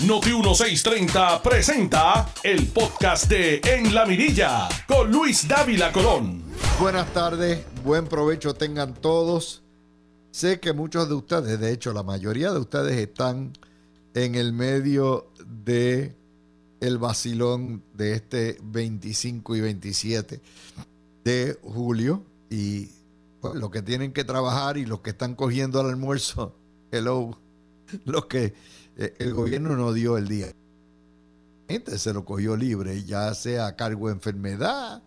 Noti 1630 presenta el podcast de En la Mirilla con Luis Dávila Colón. Buenas tardes, buen provecho tengan todos. Sé que muchos de ustedes, de hecho la mayoría de ustedes están en el medio de el vacilón de este 25 y 27 de julio y pues, los que tienen que trabajar y los que están cogiendo el almuerzo, hello, los que el gobierno no dio el día. Gente se lo cogió libre, ya sea a cargo de enfermedad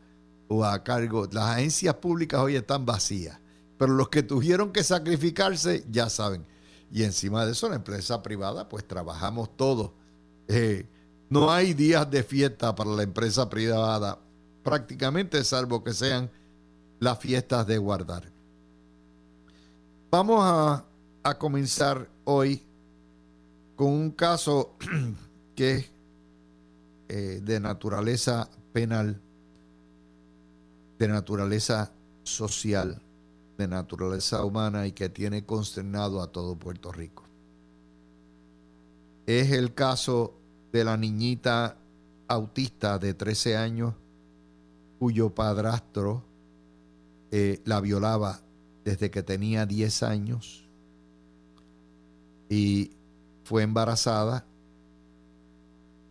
o a cargo. Las agencias públicas hoy están vacías, pero los que tuvieron que sacrificarse ya saben. Y encima de eso, la empresa privada, pues trabajamos todos. Eh, no hay días de fiesta para la empresa privada, prácticamente, salvo que sean las fiestas de guardar. Vamos a, a comenzar hoy con un caso que es eh, de naturaleza penal, de naturaleza social, de naturaleza humana y que tiene consternado a todo Puerto Rico. Es el caso de la niñita autista de 13 años cuyo padrastro eh, la violaba desde que tenía 10 años y fue embarazada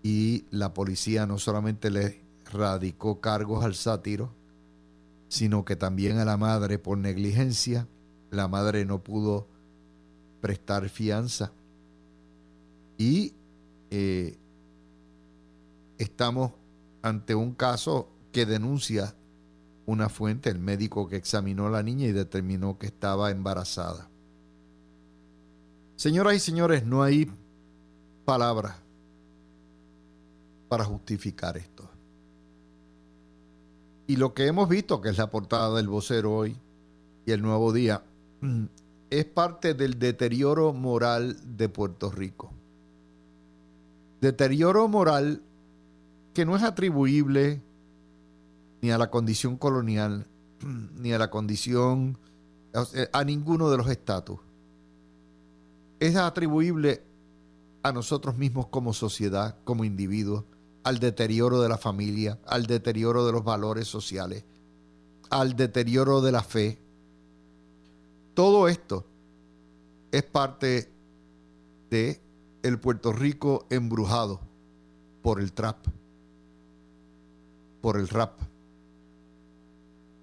y la policía no solamente le radicó cargos al sátiro, sino que también a la madre por negligencia. La madre no pudo prestar fianza y eh, estamos ante un caso que denuncia una fuente, el médico que examinó a la niña y determinó que estaba embarazada. Señoras y señores, no hay palabras para justificar esto. Y lo que hemos visto, que es la portada del vocero hoy y el nuevo día, es parte del deterioro moral de Puerto Rico. Deterioro moral que no es atribuible ni a la condición colonial, ni a la condición, a ninguno de los estatus es atribuible a nosotros mismos como sociedad, como individuos, al deterioro de la familia, al deterioro de los valores sociales, al deterioro de la fe. Todo esto es parte de el Puerto Rico embrujado por el trap, por el rap,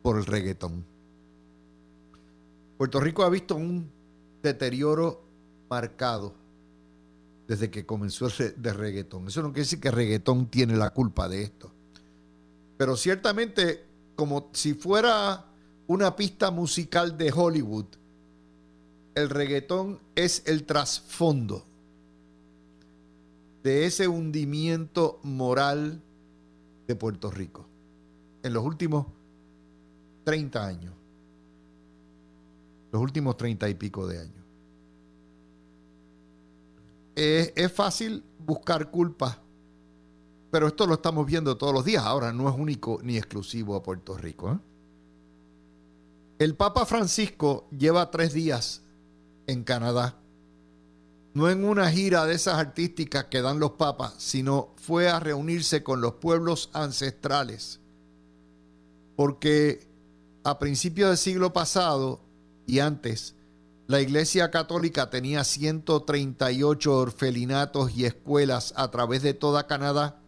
por el reggaetón. Puerto Rico ha visto un deterioro marcado desde que comenzó el de reggaetón. Eso no quiere decir que reggaetón tiene la culpa de esto. Pero ciertamente, como si fuera una pista musical de Hollywood, el reggaetón es el trasfondo de ese hundimiento moral de Puerto Rico en los últimos 30 años, los últimos 30 y pico de años es fácil buscar culpa, pero esto lo estamos viendo todos los días. Ahora no es único ni exclusivo a Puerto Rico. ¿eh? El Papa Francisco lleva tres días en Canadá. No en una gira de esas artísticas que dan los papas, sino fue a reunirse con los pueblos ancestrales. Porque a principios del siglo pasado y antes, la Iglesia Católica tenía 138 orfelinatos y escuelas a través de toda Canadá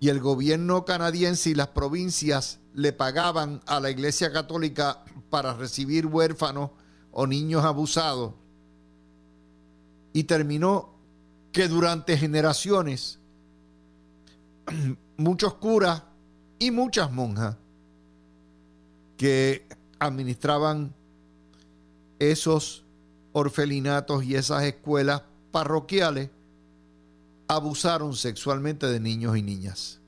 y el gobierno canadiense y las provincias le pagaban a la Iglesia Católica para recibir huérfanos o niños abusados. Y terminó que durante generaciones muchos curas y muchas monjas que administraban esos orfelinatos y esas escuelas parroquiales abusaron sexualmente de niños y niñas.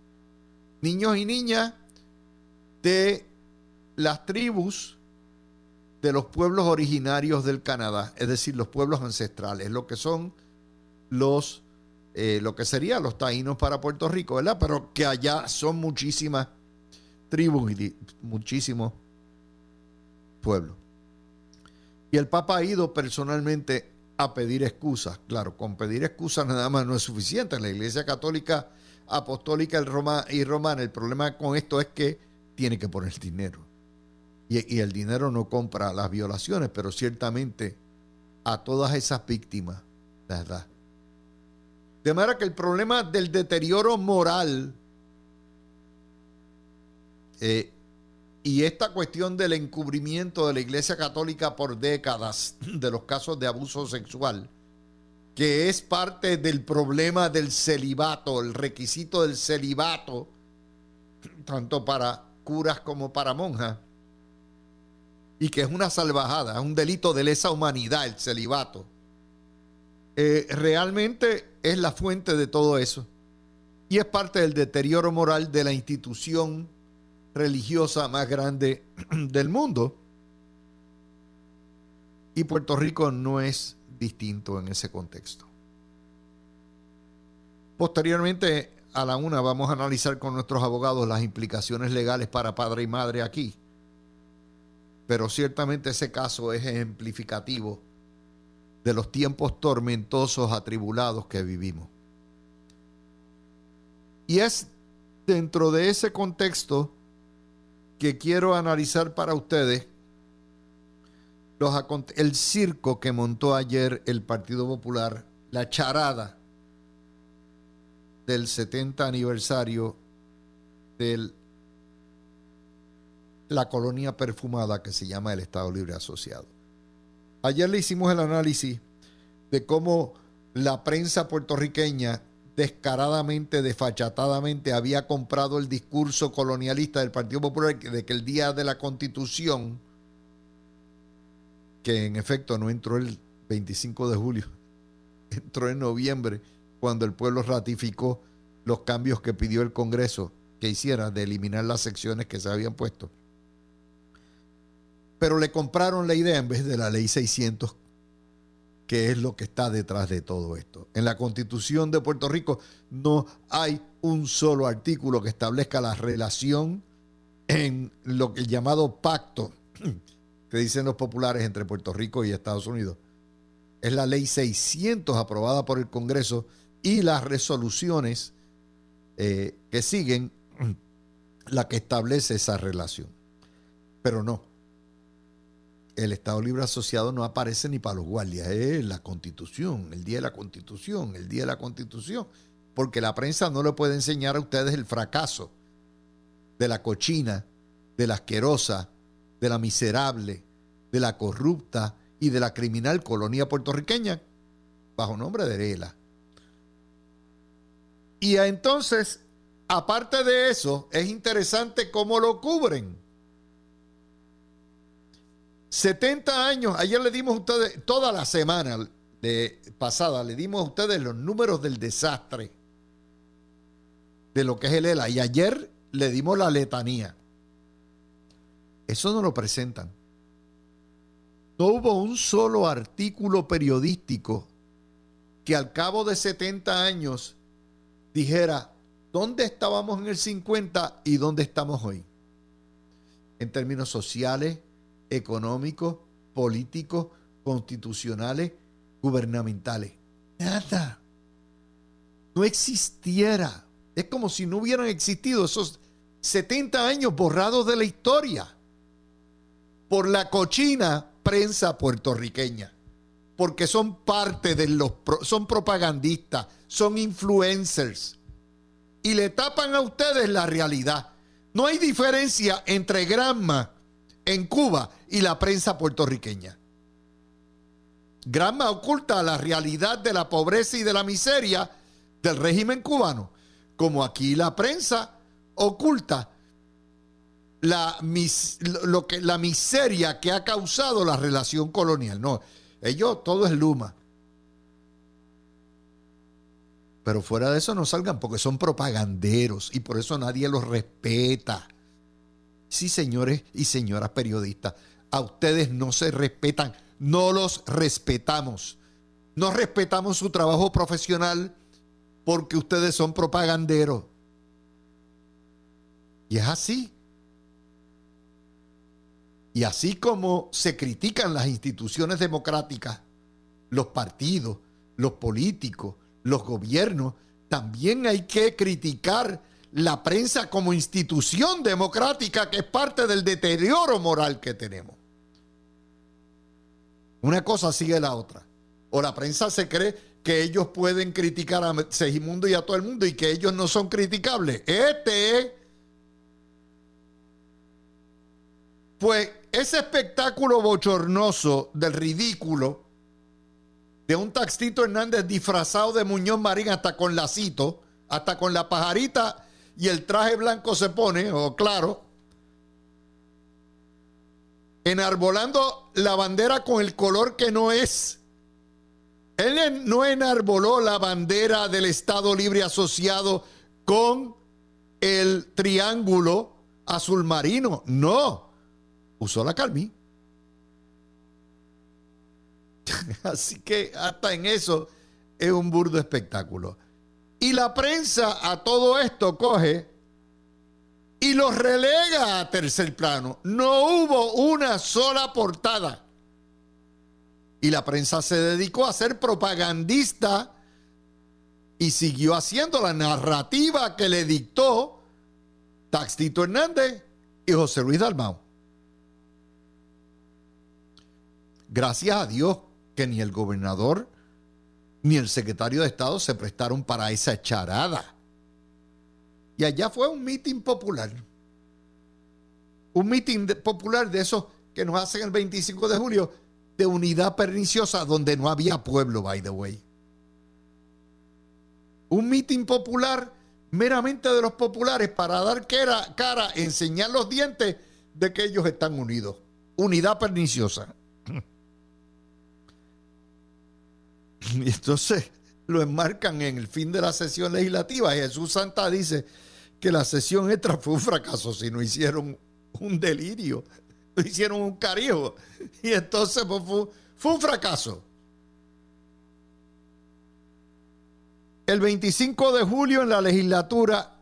Niños y niñas de las tribus de los pueblos originarios del Canadá, es decir, los pueblos ancestrales, lo que son los, eh, lo que serían los taínos para Puerto Rico, ¿verdad? Pero que allá son muchísimas tribus y muchísimos pueblos. Y el Papa ha ido personalmente a pedir excusas. Claro, con pedir excusas nada más no es suficiente. En la Iglesia Católica Apostólica y Romana el problema con esto es que tiene que poner dinero. Y, y el dinero no compra las violaciones, pero ciertamente a todas esas víctimas las da. De manera que el problema del deterioro moral eh, y esta cuestión del encubrimiento de la Iglesia Católica por décadas de los casos de abuso sexual, que es parte del problema del celibato, el requisito del celibato, tanto para curas como para monjas, y que es una salvajada, es un delito de lesa humanidad el celibato, eh, realmente es la fuente de todo eso. Y es parte del deterioro moral de la institución religiosa más grande del mundo. Y Puerto Rico no es distinto en ese contexto. Posteriormente, a la una, vamos a analizar con nuestros abogados las implicaciones legales para padre y madre aquí. Pero ciertamente ese caso es ejemplificativo de los tiempos tormentosos, atribulados que vivimos. Y es dentro de ese contexto que quiero analizar para ustedes el circo que montó ayer el Partido Popular, la charada del 70 aniversario de la colonia perfumada que se llama el Estado Libre Asociado. Ayer le hicimos el análisis de cómo la prensa puertorriqueña descaradamente, desfachatadamente había comprado el discurso colonialista del Partido Popular de que el día de la Constitución, que en efecto no entró el 25 de julio, entró en noviembre, cuando el pueblo ratificó los cambios que pidió el Congreso que hiciera de eliminar las secciones que se habían puesto. Pero le compraron la idea en vez de la ley 600 que es lo que está detrás de todo esto. En la constitución de Puerto Rico no hay un solo artículo que establezca la relación en lo que el llamado pacto que dicen los populares entre Puerto Rico y Estados Unidos. Es la ley 600 aprobada por el Congreso y las resoluciones eh, que siguen la que establece esa relación. Pero no, el Estado Libre Asociado no aparece ni para los guardias, es la Constitución, el día de la Constitución, el día de la Constitución, porque la prensa no le puede enseñar a ustedes el fracaso de la cochina, de la asquerosa, de la miserable, de la corrupta y de la criminal colonia puertorriqueña bajo nombre de ELA. Y entonces, aparte de eso, es interesante cómo lo cubren 70 años, ayer le dimos a ustedes, toda la semana de pasada, le dimos a ustedes los números del desastre de lo que es el ELA. Y ayer le dimos la letanía. Eso no lo presentan. No hubo un solo artículo periodístico que al cabo de 70 años dijera dónde estábamos en el 50 y dónde estamos hoy. En términos sociales, económicos, políticos, constitucionales, gubernamentales. Nada. No existiera. Es como si no hubieran existido esos 70 años borrados de la historia por la cochina prensa puertorriqueña. Porque son parte de los... son propagandistas, son influencers. Y le tapan a ustedes la realidad. No hay diferencia entre Granma en Cuba y la prensa puertorriqueña. Granma oculta la realidad de la pobreza y de la miseria del régimen cubano, como aquí la prensa oculta la, lo que, la miseria que ha causado la relación colonial. No, ellos todo es Luma. Pero fuera de eso no salgan porque son propaganderos y por eso nadie los respeta. Sí, señores y señoras periodistas, a ustedes no se respetan, no los respetamos. No respetamos su trabajo profesional porque ustedes son propaganderos. Y es así. Y así como se critican las instituciones democráticas los partidos, los políticos, los gobiernos, también hay que criticar la prensa como institución democrática que es parte del deterioro moral que tenemos. Una cosa sigue la otra. O la prensa se cree que ellos pueden criticar a Segimundo y a todo el mundo y que ellos no son criticables. Este Pues ese espectáculo bochornoso del ridículo de un Taxito Hernández disfrazado de Muñoz Marín hasta con lacito, hasta con la pajarita y el traje blanco se pone, o claro, enarbolando la bandera con el color que no es. Él no enarboló la bandera del Estado Libre Asociado con el triángulo azul marino, no, usó la Calmi. Así que hasta en eso es un burdo espectáculo. Y la prensa a todo esto coge y los relega a tercer plano. No hubo una sola portada. Y la prensa se dedicó a ser propagandista y siguió haciendo la narrativa que le dictó Taxito Hernández y José Luis Dalmau. Gracias a Dios que ni el gobernador ni el secretario de Estado se prestaron para esa charada. Y allá fue un mitin popular. Un mitin popular de esos que nos hacen el 25 de julio, de unidad perniciosa, donde no había pueblo, by the way. Un mitin popular meramente de los populares para dar cara, enseñar los dientes de que ellos están unidos. Unidad perniciosa. Y entonces lo enmarcan en el fin de la sesión legislativa. Jesús Santa dice que la sesión extra fue un fracaso, si no hicieron un delirio, no hicieron un carijo. Y entonces pues, fue, fue un fracaso. El 25 de julio en la legislatura,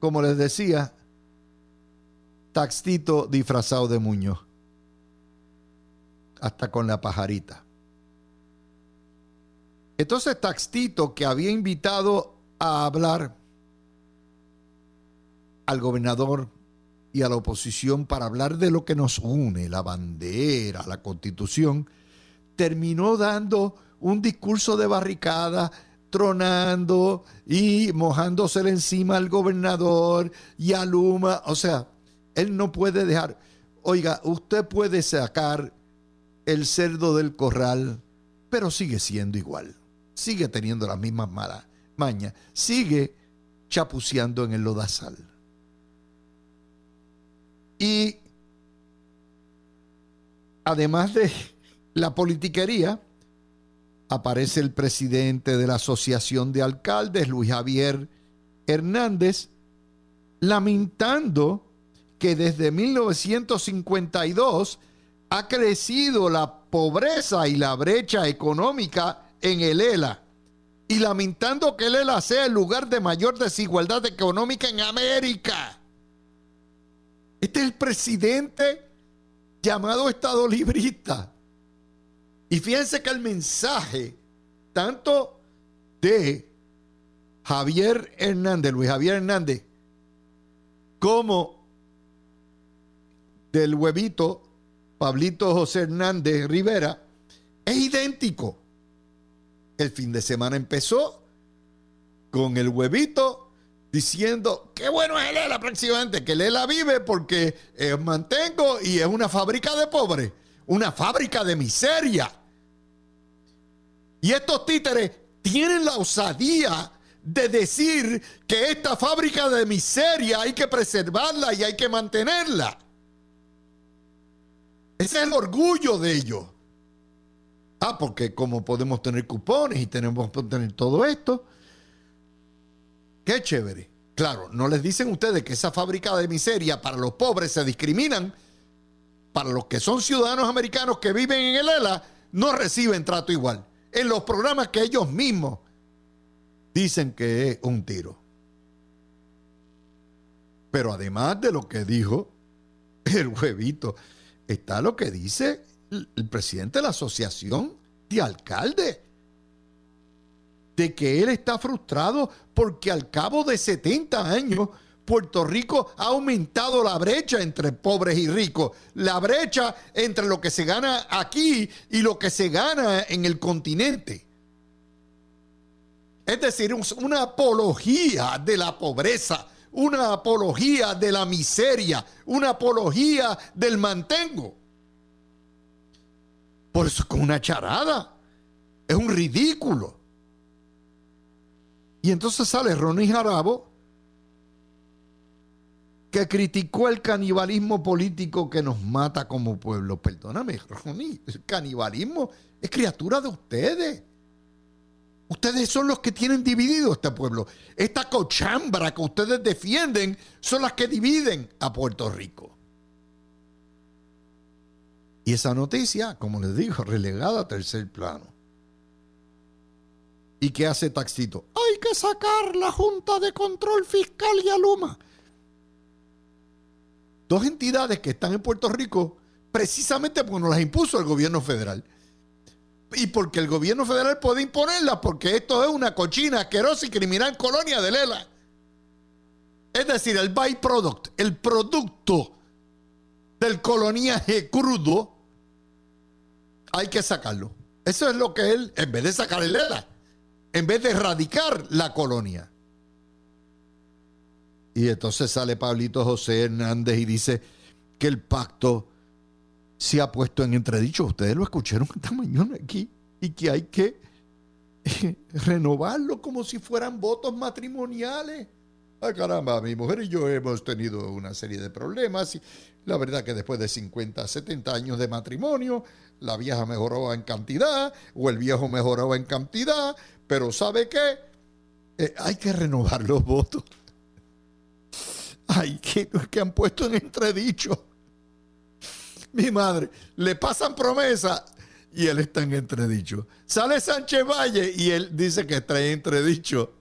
como les decía, Taxito disfrazado de Muñoz, hasta con la pajarita. Entonces Taxito, que había invitado a hablar al gobernador y a la oposición para hablar de lo que nos une, la bandera, la constitución, terminó dando un discurso de barricada, tronando y mojándose encima al gobernador y a Luma. O sea, él no puede dejar, oiga, usted puede sacar el cerdo del corral, pero sigue siendo igual sigue teniendo las mismas malas mañas, sigue chapuceando en el lodazal. Y además de la politiquería, aparece el presidente de la Asociación de Alcaldes, Luis Javier Hernández, lamentando que desde 1952 ha crecido la pobreza y la brecha económica en el ELA y lamentando que el ELA sea el lugar de mayor desigualdad económica en América. Este es el presidente llamado Estado librista. Y fíjense que el mensaje, tanto de Javier Hernández, Luis Javier Hernández, como del huevito Pablito José Hernández Rivera, es idéntico. El fin de semana empezó con el huevito diciendo, qué bueno es el ELA próximamente, que el ELA vive porque es mantengo y es una fábrica de pobres, una fábrica de miseria. Y estos títeres tienen la osadía de decir que esta fábrica de miseria hay que preservarla y hay que mantenerla. Ese es el orgullo de ellos. Ah, porque como podemos tener cupones y tenemos que tener todo esto, qué chévere. Claro, no les dicen ustedes que esa fábrica de miseria para los pobres se discriminan, para los que son ciudadanos americanos que viven en el ELA, no reciben trato igual. En los programas que ellos mismos dicen que es un tiro. Pero además de lo que dijo el huevito, está lo que dice el presidente de la asociación este alcalde de que él está frustrado porque al cabo de 70 años Puerto Rico ha aumentado la brecha entre pobres y ricos, la brecha entre lo que se gana aquí y lo que se gana en el continente. Es decir, una apología de la pobreza, una apología de la miseria, una apología del mantengo. Por eso es con una charada. Es un ridículo. Y entonces sale Ronnie Jarabo, que criticó el canibalismo político que nos mata como pueblo. Perdóname, Ronnie, el canibalismo es criatura de ustedes. Ustedes son los que tienen dividido este pueblo. Esta cochambra que ustedes defienden son las que dividen a Puerto Rico. Y esa noticia, como les digo, relegada a tercer plano. ¿Y qué hace Taxito? Hay que sacar la Junta de Control Fiscal y Aluma. Dos entidades que están en Puerto Rico precisamente porque nos las impuso el gobierno federal. Y porque el gobierno federal puede imponerlas, porque esto es una cochina asquerosa y criminal colonia de Lela. Es decir, el byproduct, el producto del coloniaje crudo, hay que sacarlo. Eso es lo que él, en vez de sacar el Lela, en vez de erradicar la colonia. Y entonces sale Pablito José Hernández y dice que el pacto se ha puesto en entredicho. Ustedes lo escucharon esta mañana aquí. Y que hay que renovarlo como si fueran votos matrimoniales. Ay, caramba, mi mujer y yo hemos tenido una serie de problemas. Y la verdad que después de 50, 70 años de matrimonio, la vieja mejoró en cantidad o el viejo mejoró en cantidad, pero ¿sabe qué? Eh, hay que renovar los votos. Ay, que, que han puesto en entredicho. Mi madre, le pasan promesa y él está en entredicho. Sale Sánchez Valle y él dice que está en entredicho.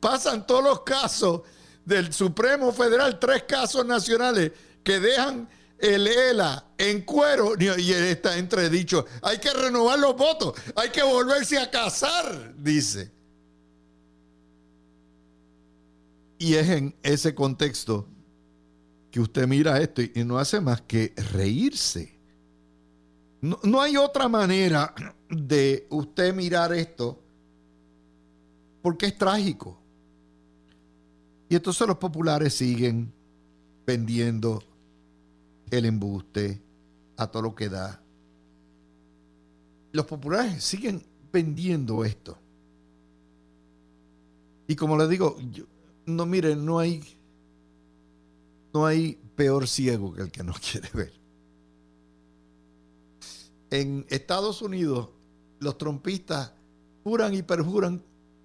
Pasan todos los casos del Supremo Federal, tres casos nacionales que dejan el ELA en cuero y está entredicho. Hay que renovar los votos, hay que volverse a casar, dice. Y es en ese contexto que usted mira esto y no hace más que reírse. No, no, hay otra manera de usted mirar esto porque es trágico. Y entonces los populares siguen vendiendo el embuste a todo lo que da. Los populares siguen vendiendo esto. Y como les digo, no miren, no hay no hay peor ciego que el que no quiere ver. En Estados Unidos, los trompistas juran y perjuran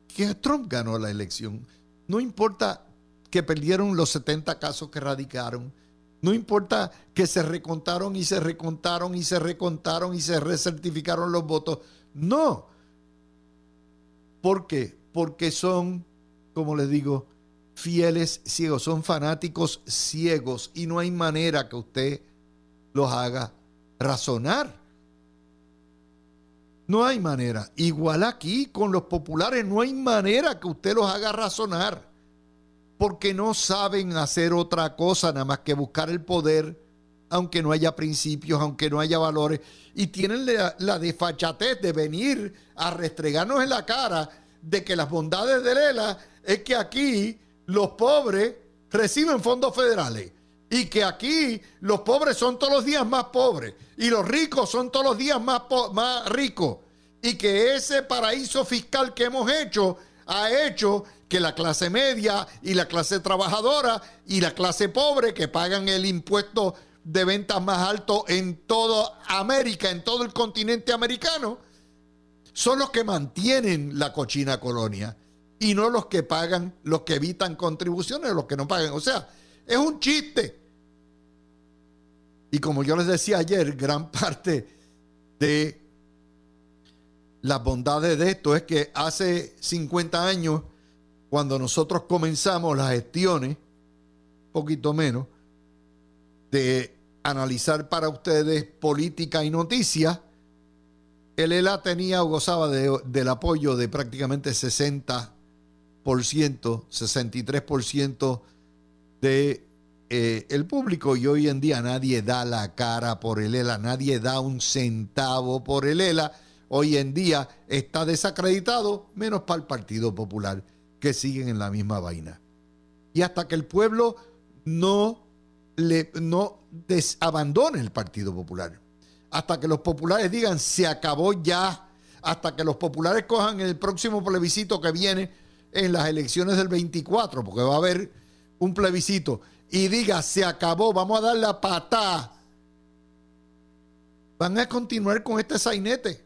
que Trump ganó la elección. No importa que perdieron los 70 casos que radicaron. No importa que se recontaron y se recontaron y se recontaron y se recertificaron los votos. No. ¿Por qué? Porque son, como les digo, fieles ciegos, son fanáticos ciegos y no hay manera que usted los haga razonar. No hay manera. Igual aquí con los populares no hay manera que usted los haga razonar. Porque no saben hacer otra cosa nada más que buscar el poder, aunque no haya principios, aunque no haya valores. Y tienen la, desfachatez de venir a restregarnos en la cara de que las bondades de Lela es que aquí los pobres reciben fondos federales y que aquí los pobres son todos los días más pobres y los ricos son todos los días más, más ricos y que ese paraíso fiscal que hemos hecho ha hecho que la clase media y la clase trabajadora y la clase pobre que pagan el impuesto de ventas más alto en toda América, en todo el continente americano, son los que mantienen la cochina colonia y no los que pagan, los que evitan contribuciones, los que no pagan. O sea, es un chiste. Y como yo les decía ayer, gran parte de las bondades de esto es que hace 50 años, cuando nosotros comenzamos las gestiones, poquito menos, de analizar para ustedes política y noticias, el ELA tenía o gozaba del apoyo de prácticamente 60%, 63% de eh, público y hoy en día nadie da la cara por el ELA, nadie da un centavo por el ELA. Hoy en día está desacreditado, menos para el Partido Popular, que siguen en la misma vaina. Y hasta que el pueblo no, le, no desabandone el Partido Popular, hasta que los populares digan se acabó ya, hasta que los populares cojan el próximo plebiscito que viene en las elecciones del 24, porque va a haber un plebiscito y diga, se acabó, vamos a dar la patada, van a continuar con este sainete.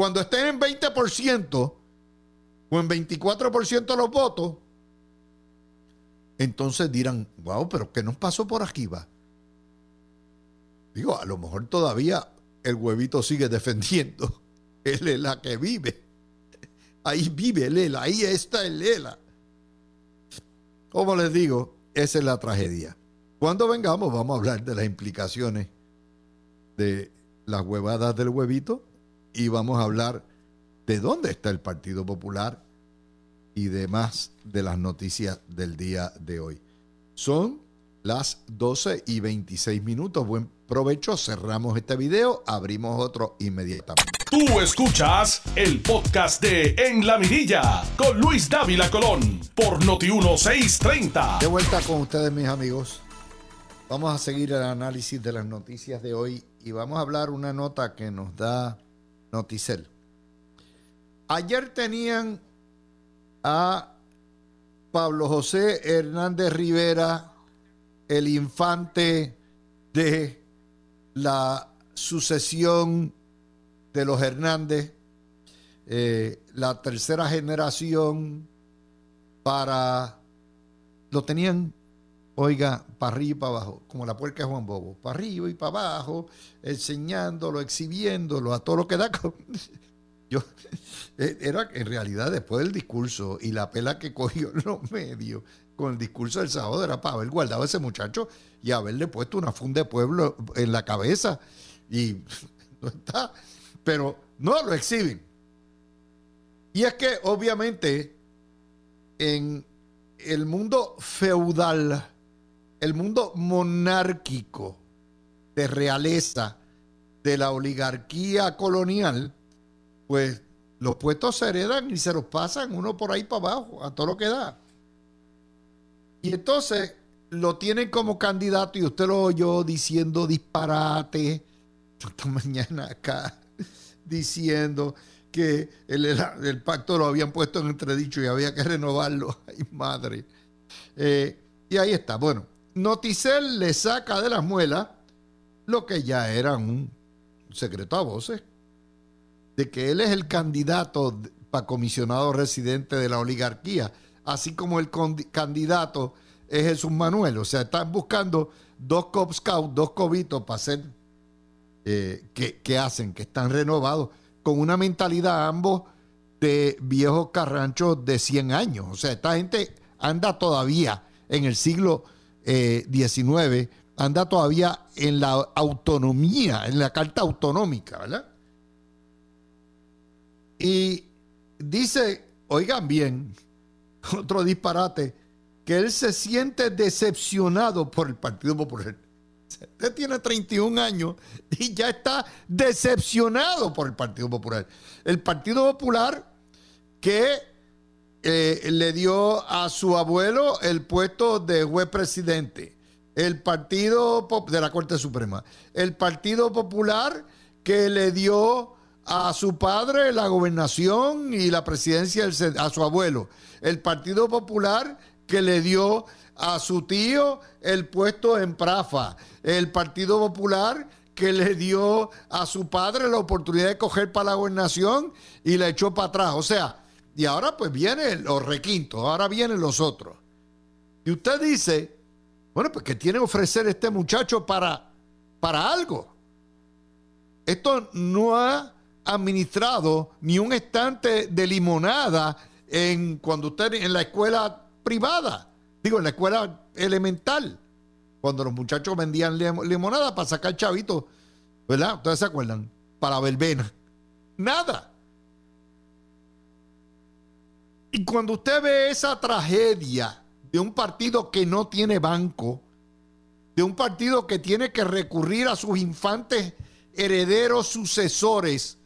Cuando estén en 20% o en 24% los votos, entonces dirán, wow, pero ¿qué nos pasó por aquí va? Digo, a lo mejor todavía el huevito sigue defendiendo. Él es la que vive. Ahí vive el ahí está el Lela. Como les digo, esa es la tragedia. Cuando vengamos vamos a hablar de las implicaciones de las huevadas del huevito y vamos a hablar de dónde está el Partido Popular y demás de las noticias del día de hoy. Son las 12 y 26 minutos. Buen provecho. Cerramos este video. Abrimos otro inmediatamente. Tú escuchas el podcast de En la Mirilla con Luis Dávila Colón por Noti1630. De vuelta con ustedes, mis amigos. Vamos a seguir el análisis de las noticias de hoy y vamos a hablar una nota que nos da Noticel. Ayer tenían a Pablo José Hernández Rivera, el infante de la sucesión de los Hernández, eh, la tercera generación para... Lo tenían oiga, para arriba y para abajo, como la puerca de Juan Bobo, para arriba y para abajo, enseñándolo, exhibiéndolo, a todo lo que da. Yo, eh, era en realidad después del discurso y la pela que cogió en los medios con el discurso del sábado era para haber guardado a ese muchacho y haberle puesto una funda de pueblo en la cabeza. Y no está, pero no lo exhiben. Y es que obviamente en el mundo feudal el mundo monárquico de realeza de la oligarquía colonial, pues los puestos se heredan y se los pasan uno por ahí para abajo, a todo lo que da. Y entonces lo tienen como candidato y usted lo oyó diciendo disparate esta mañana acá, diciendo que el, pacto lo habían puesto en entredicho y había que renovarlo. Ay, madre. Eh, y ahí está. Bueno, Noticel le saca de las muelas lo que ya era un secreto a voces, de que él es el candidato para comisionado residente de la oligarquía, así como el candidato es Jesús Manuel. O sea, están buscando dos Cop Scouts, dos cobitos para hacer, eh, que, hacen, que están renovados, con una mentalidad ambos de viejos carranchos de 100 años. O sea, esta gente anda todavía en el siglo 19 eh, anda todavía en la autonomía, en la carta autonómica, ¿verdad? Y dice, oigan bien, otro disparate, que él se siente decepcionado por el Partido Popular. Usted tiene 31 años y ya está decepcionado por el Partido Popular. El Partido Popular que eh, le dio a su abuelo el puesto de juez presidente. El Partido de la Corte Suprema. El Partido Popular que le dio a su padre la gobernación y la presidencia a su abuelo. El Partido Popular que le dio a su tío el puesto en Prafa. El Partido Popular que le dio a su padre la oportunidad de coger para la gobernación y la echó para atrás. O sea, y ahora pues vienen los requintos, ahora vienen los otros. Y usted dice, bueno, pues que tiene que ofrecer este muchacho para, para algo. Esto no ha administrado ni un estante de limonada en cuando usted en la escuela privada, digo, en la escuela elemental, cuando los muchachos vendían limonada para sacar chavitos, ¿verdad? Ustedes se acuerdan, para verbena. nada. Y cuando usted ve esa tragedia de un partido que no tiene banco, de un partido que tiene que recurrir a sus infantes herederos sucesores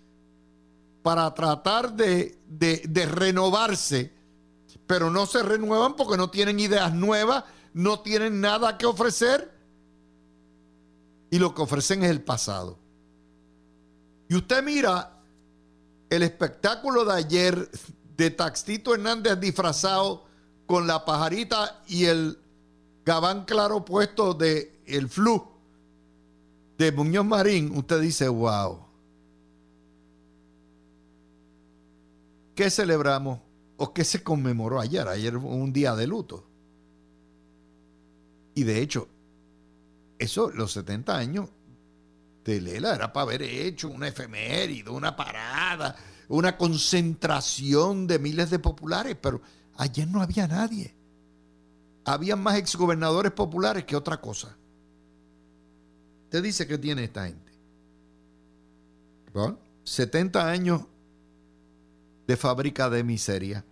para tratar de, de, renovarse, pero no se renuevan porque no tienen ideas nuevas, no tienen nada que ofrecer y lo que ofrecen es el pasado. Y usted mira el espectáculo de ayer de Taxito Hernández disfrazado con la pajarita y el gabán claro puesto de el flu de Muñoz Marín, usted dice, wow. ¿Qué celebramos o qué se conmemoró ayer? Ayer fue un día de luto. Y de hecho, eso, los 70 años de Lela, era para haber hecho una efeméride, una parada, una concentración de miles de populares, pero ayer no había nadie. Había más exgobernadores populares que otra cosa. Usted dice que tiene esta gente. 70 años de fábrica de miseria,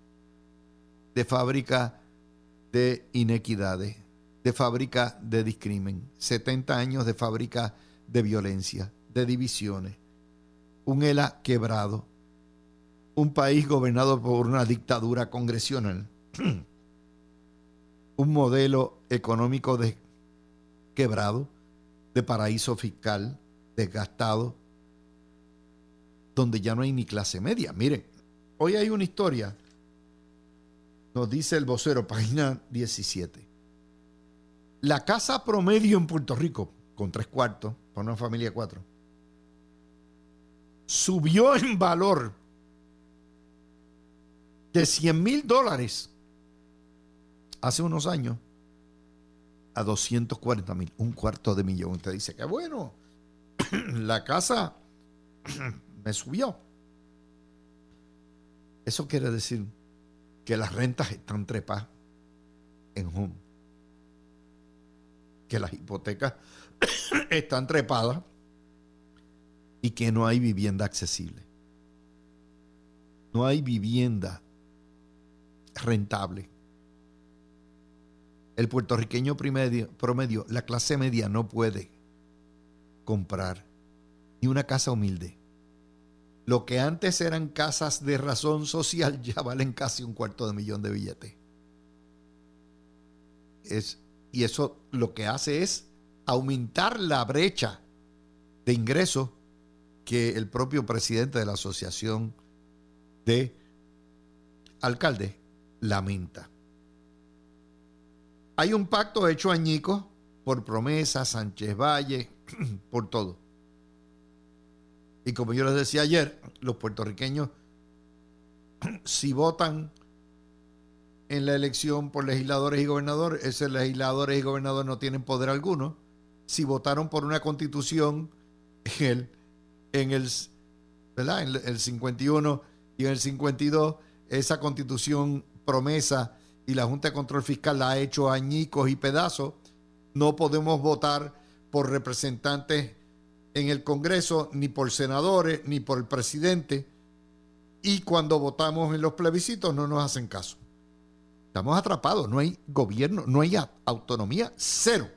de fábrica de inequidades, de fábrica de discrimen, 70 años de fábrica de violencia, de divisiones, un ELA quebrado, un país gobernado por una dictadura congresional, un modelo económico de quebrado, de paraíso fiscal, desgastado, donde ya no hay ni clase media. Miren, hoy hay una historia, nos dice el vocero, página 17. La casa promedio en Puerto Rico, con tres cuartos, para una familia cuatro, subió en valor de 100 mil dólares hace unos años a 240 mil, un cuarto de millón. Usted dice que bueno, la casa me subió. Eso quiere decir que las rentas están trepadas en home, que las hipotecas están trepadas y que no hay vivienda accesible. No hay vivienda rentable. El puertorriqueño promedio, promedio, la clase media no puede comprar ni una casa humilde. Lo que antes eran casas de razón social ya valen casi un cuarto de millón de billetes. Es, y eso lo que hace es aumentar la brecha de ingresos que el propio presidente de la Asociación de Alcaldes lamenta. Hay un pacto hecho añicos por promesa, Sánchez Valle, por todo. Y como yo les decía ayer, los puertorriqueños, si votan en la elección por legisladores y gobernadores, esos legisladores y gobernadores no tienen poder alguno. Si votaron por una constitución en el, en el, ¿verdad? En el 51 y en el 52, esa constitución promesa y la Junta de Control Fiscal la ha hecho añicos y pedazos, no podemos votar por representantes en el Congreso, ni por senadores, ni por el presidente. Y cuando votamos en los plebiscitos no nos hacen caso. Estamos atrapados, no hay gobierno, no hay autonomía, cero.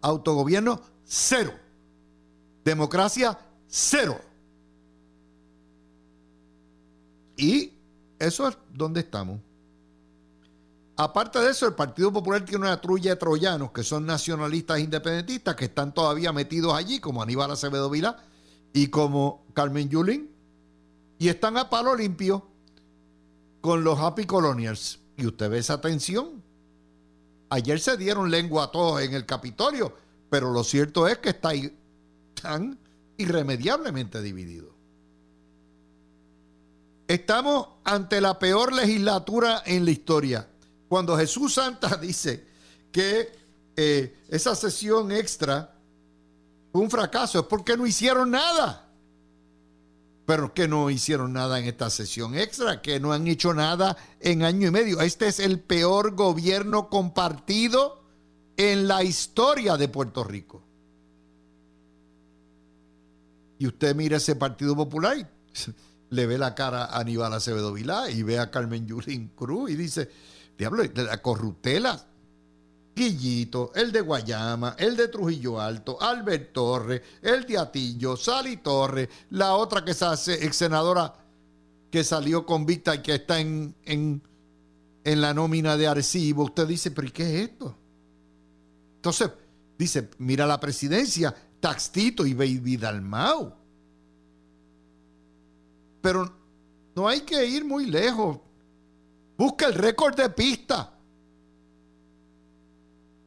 Autogobierno, cero. Democracia, cero. Y eso es donde estamos. Aparte de eso, el Partido Popular tiene una trulla de troyanos que son nacionalistas independentistas que están todavía metidos allí, como Aníbal Acevedo Vila y como Carmen Yulín, y están a palo limpio con los Happy Colonials. Y usted ve esa tensión. Ayer se dieron lengua a todos en el Capitolio, pero lo cierto es que está tan irremediablemente dividido. Estamos ante la peor legislatura en la historia. Cuando Jesús Santa dice que eh, esa sesión extra fue un fracaso, es porque no hicieron nada. Pero que no hicieron nada en esta sesión extra, que no han hecho nada en año y medio. Este es el peor gobierno compartido en la historia de Puerto Rico. Y usted mira ese Partido Popular y le ve la cara a Aníbal Acevedo Vilá y ve a Carmen Yulín Cruz y dice, diablo, la corruptela, Guillito, el de Guayama, el de Trujillo Alto, Albert Torres, el de Atillo, Sally Torres, la otra que es ex senadora que salió convicta y que está en, en, en la nómina de Arcibo. Usted dice, pero ¿y qué es esto? Entonces, dice, mira la presidencia, Taxtito y Baby Dalmau. Pero no hay que ir muy lejos. Busca el récord de pista.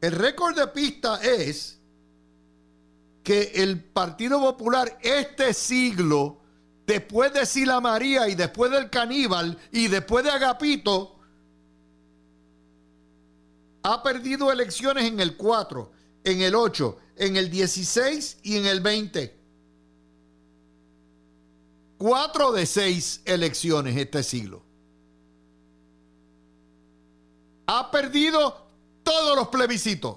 El récord de pista es que el Partido Popular este siglo, después de Sila María y después del Caníbal y después de Agapito, ha perdido elecciones en el 4, en el 8, en el 16 y en el 20. Cuatro de seis elecciones este siglo. Ha perdido todos los plebiscitos.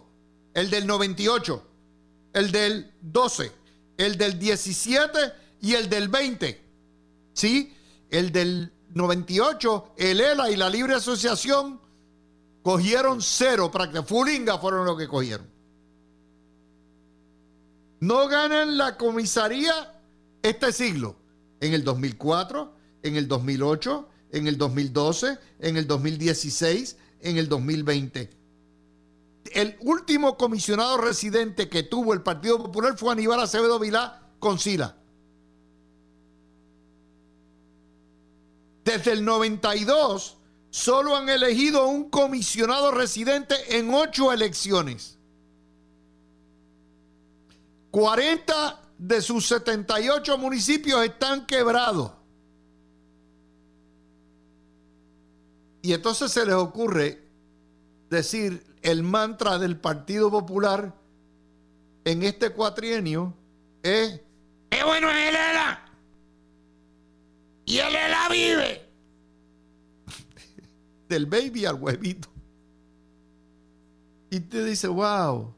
El del 98, el del 12, el del 17 y el del 20. ¿Sí? El del 98, el ELA y la Libre Asociación cogieron cero, que Fulinga fueron los que cogieron. No ganan la comisaría este siglo. En el 2004, en el 2008, en el 2012, en el 2016, en el 2020 el último comisionado residente que tuvo el Partido Popular fue Aníbal Acevedo Vilá con Sila. Desde el 92 solo han elegido un comisionado residente en ocho elecciones. 40 de sus 78 municipios están quebrados. Y entonces se les ocurre decir el mantra del Partido Popular en este cuatrienio es ¡Qué bueno es el ELA! ¡Y el ELA vive! Del baby al huevito. Y te dice, wow.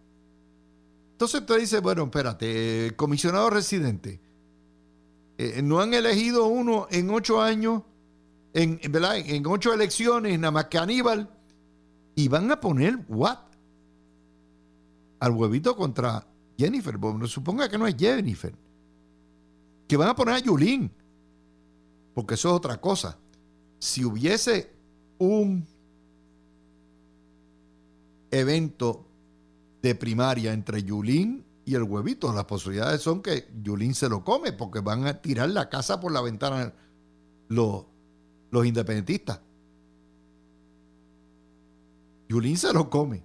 Entonces te dice, bueno, espérate, comisionado residente, eh, no han elegido uno en ocho años, en, en ocho elecciones, nada más que Aníbal y van a poner what? Al huevito contra Jennifer. Bueno, suponga que no es Jennifer. Que van a poner a Yulín. Porque eso es otra cosa. Si hubiese un evento de primaria entre Yulín y el huevito, las posibilidades son que Yulín se lo come porque van a tirar la casa por la ventana los, los independentistas. Yulín se lo come.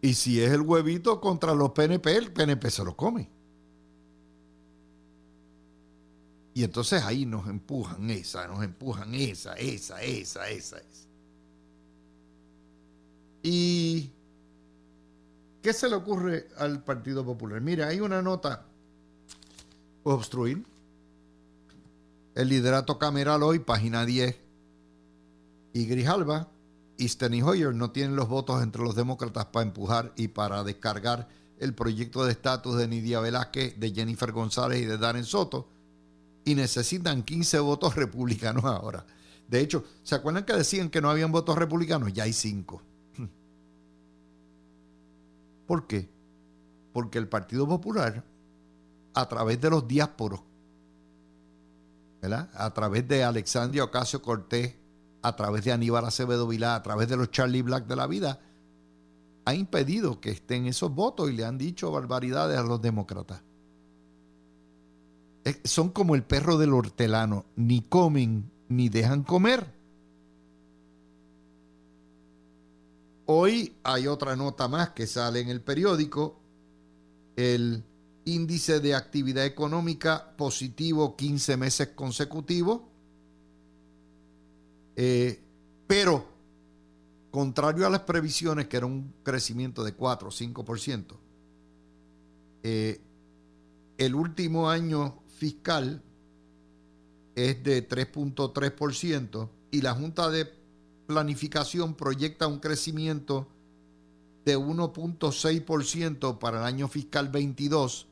Y si es el huevito contra los PNP, el PNP se lo come. Y entonces ahí nos empujan esa, nos empujan esa, esa, esa, esa, esa. ¿Y qué se le ocurre al Partido Popular? Mira, hay una nota obstruir. El liderato cameral hoy, página 10. Y Grijalba y Hoyer no tienen los votos entre los demócratas para empujar y para descargar el proyecto de estatus de Nidia Velázquez, de Jennifer González y de Darren Soto, y necesitan 15 votos republicanos ahora. De hecho, ¿se acuerdan que decían que no habían votos republicanos? Ya hay 5. ¿Por qué? Porque el Partido Popular, a través de los diásporos, ¿verdad? a través de Alexandria Ocasio Cortés, a través de Aníbal Acevedo Vilá, a través de los Charlie Black de la vida, ha impedido que estén esos votos y le han dicho barbaridades a los demócratas. Son como el perro del hortelano, ni comen ni dejan comer. Hoy hay otra nota más que sale en el periódico, el índice de actividad económica positivo 15 meses consecutivos. Eh, pero, contrario a las previsiones, que era un crecimiento de 4 o 5%, eh, el último año fiscal es de 3.3% y la Junta de Planificación proyecta un crecimiento de 1.6% para el año fiscal 22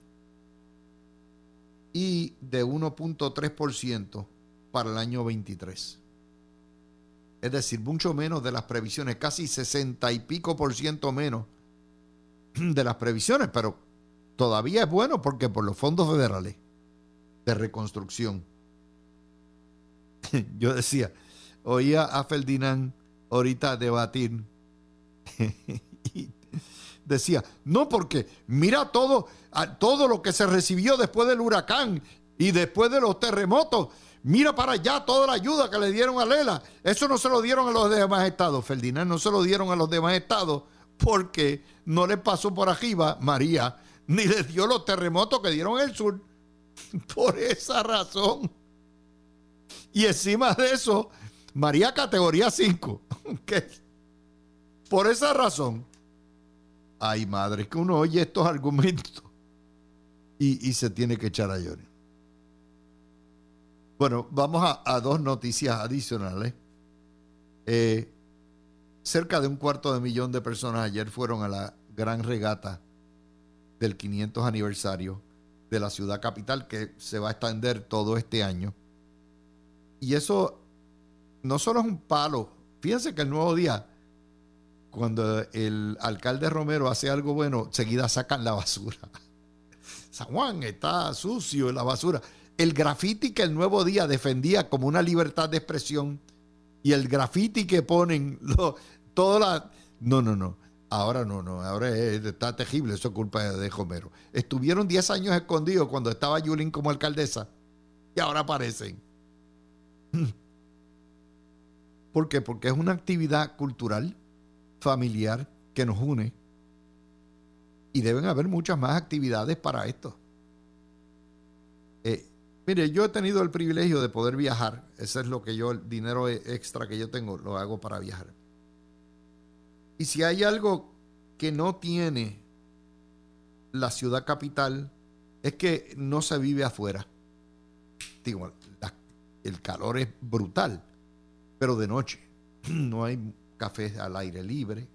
y de 1.3% para el año 23. Es decir, mucho menos de las previsiones, casi 60 y pico por ciento menos de las previsiones, pero todavía es bueno porque por los fondos federales de reconstrucción. Yo decía, oía a Ferdinand ahorita debatir decía, no porque mira todo, todo lo que se recibió después del huracán y después de los terremotos. Mira para allá toda la ayuda que le dieron a Lela. Eso no se lo dieron a los demás estados. Ferdinand no se lo dieron a los demás estados porque no le pasó por arriba María, ni le dio los terremotos que dieron el sur. Por esa razón. Y encima de eso, María categoría 5. Por esa razón. Ay, madre, que uno oye estos argumentos y, se tiene que echar a llorar. Bueno, vamos a, dos noticias adicionales. Eh, cerca de un cuarto de millón de personas ayer fueron a la gran regata del 500 aniversario de la ciudad capital que se va a extender todo este año. Y eso no solo es un palo, fíjense que el nuevo día, cuando el alcalde Romero hace algo bueno, seguida sacan la basura. San Juan está sucio en la basura. El grafiti que el nuevo día defendía como una libertad de expresión y el grafiti que ponen toda la... No, no, no. Ahora no, no, ahora está terrible, eso es culpa de Romero. Estuvieron 10 años escondidos cuando estaba Yulín como alcaldesa y ahora aparecen. ¿Por qué? Porque es una actividad cultural, familiar, que nos une. Y deben haber muchas más actividades para esto. Eh, mire, yo he tenido el privilegio de poder viajar. Ese es lo que yo, el dinero extra que yo tengo, lo hago para viajar. Y si hay algo que no tiene la ciudad capital, es que no se vive afuera. Digo, el calor es brutal, pero de noche. No hay cafés al aire libre,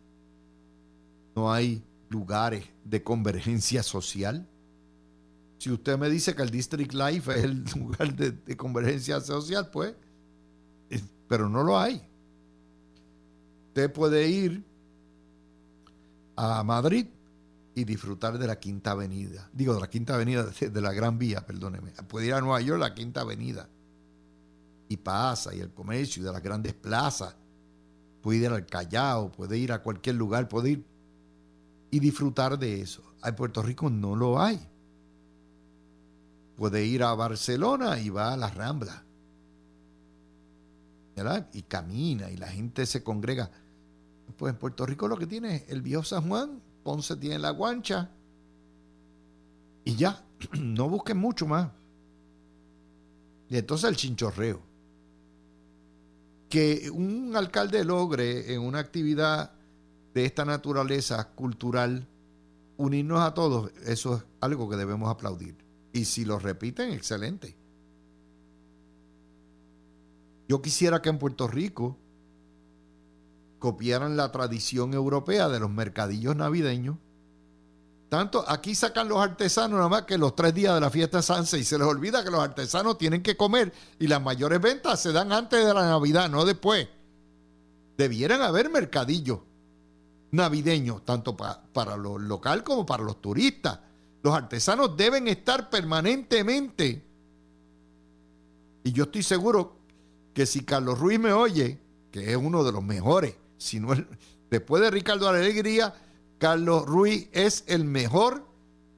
no hay lugares de convergencia social. Si usted me dice que el District Life es el lugar de, de convergencia social, pues, pero no lo hay. Usted puede ir a Madrid y disfrutar de la Quinta Avenida. Digo, de la Quinta Avenida, de la Gran Vía, perdóneme. Puede ir a Nueva York, la Quinta Avenida. Y pasa, y el comercio, y de las grandes plazas. Puede ir al Callao, puede ir a cualquier lugar, puede ir y disfrutar de eso. En Puerto Rico no lo hay. Puede ir a Barcelona y va a la Rambla. ¿Verdad? Y camina y la gente se congrega. Pues en Puerto Rico lo que tiene es el viejo San Juan, Ponce tiene la guancha y ya, no busquen mucho más. Y entonces el chinchorreo. Que un alcalde logre en una actividad de esta naturaleza cultural unirnos a todos, eso es algo que debemos aplaudir. Y si lo repiten, excelente. Yo quisiera que en Puerto Rico copiaran la tradición europea de los mercadillos navideños. Tanto aquí sacan los artesanos nada más que los tres días de la fiesta Sanse y se les olvida que los artesanos tienen que comer y las mayores ventas se dan antes de la Navidad, no después. Debieran haber mercadillos navideños, tanto para lo local como para los turistas. Los artesanos deben estar permanentemente. Y yo estoy seguro que si Carlos Ruiz me oye, que es uno de los mejores sino después de Ricardo Alegría, Carlos Ruiz es el mejor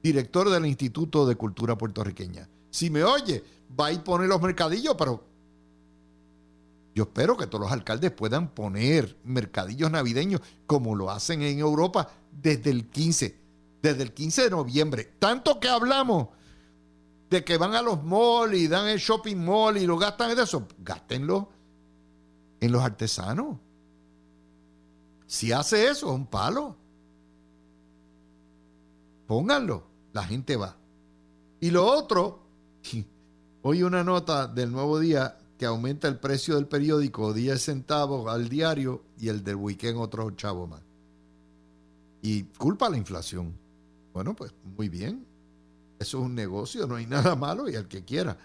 director del Instituto de Cultura Puertorriqueña. Si me oye, va a ir poner los mercadillos, pero yo espero que todos los alcaldes puedan poner mercadillos navideños como lo hacen en Europa desde el 15, desde el 15 de noviembre. Tanto que hablamos de que van a los malls y dan el shopping mall y lo gastan en eso, gástenlo en los artesanos. Si hace eso, es un palo. Pónganlo, la gente va. Y lo otro, hoy una nota del nuevo día que aumenta el precio del periódico 10 centavos al diario y el del weekend otro chavo más. Y culpa la inflación. Bueno, pues muy bien. Eso es un negocio, no hay nada malo y al que quiera.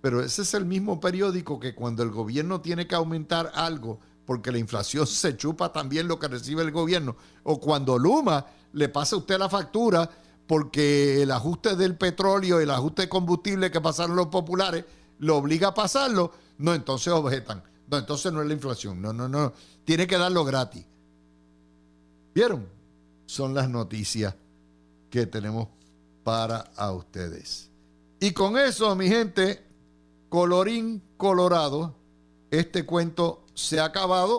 Pero ese es el mismo periódico que cuando el gobierno tiene que aumentar algo, porque la inflación se chupa también lo que recibe el gobierno, o cuando Luma le pasa a usted la factura porque el ajuste del petróleo, el ajuste de combustible que pasaron los populares, lo obliga a pasarlo, no, entonces objetan. No, entonces no es la inflación. No, no, no. Tiene que darlo gratis. ¿Vieron? Son las noticias que tenemos para a ustedes. Y con eso, mi gente, colorín colorado, este cuento se ha acabado.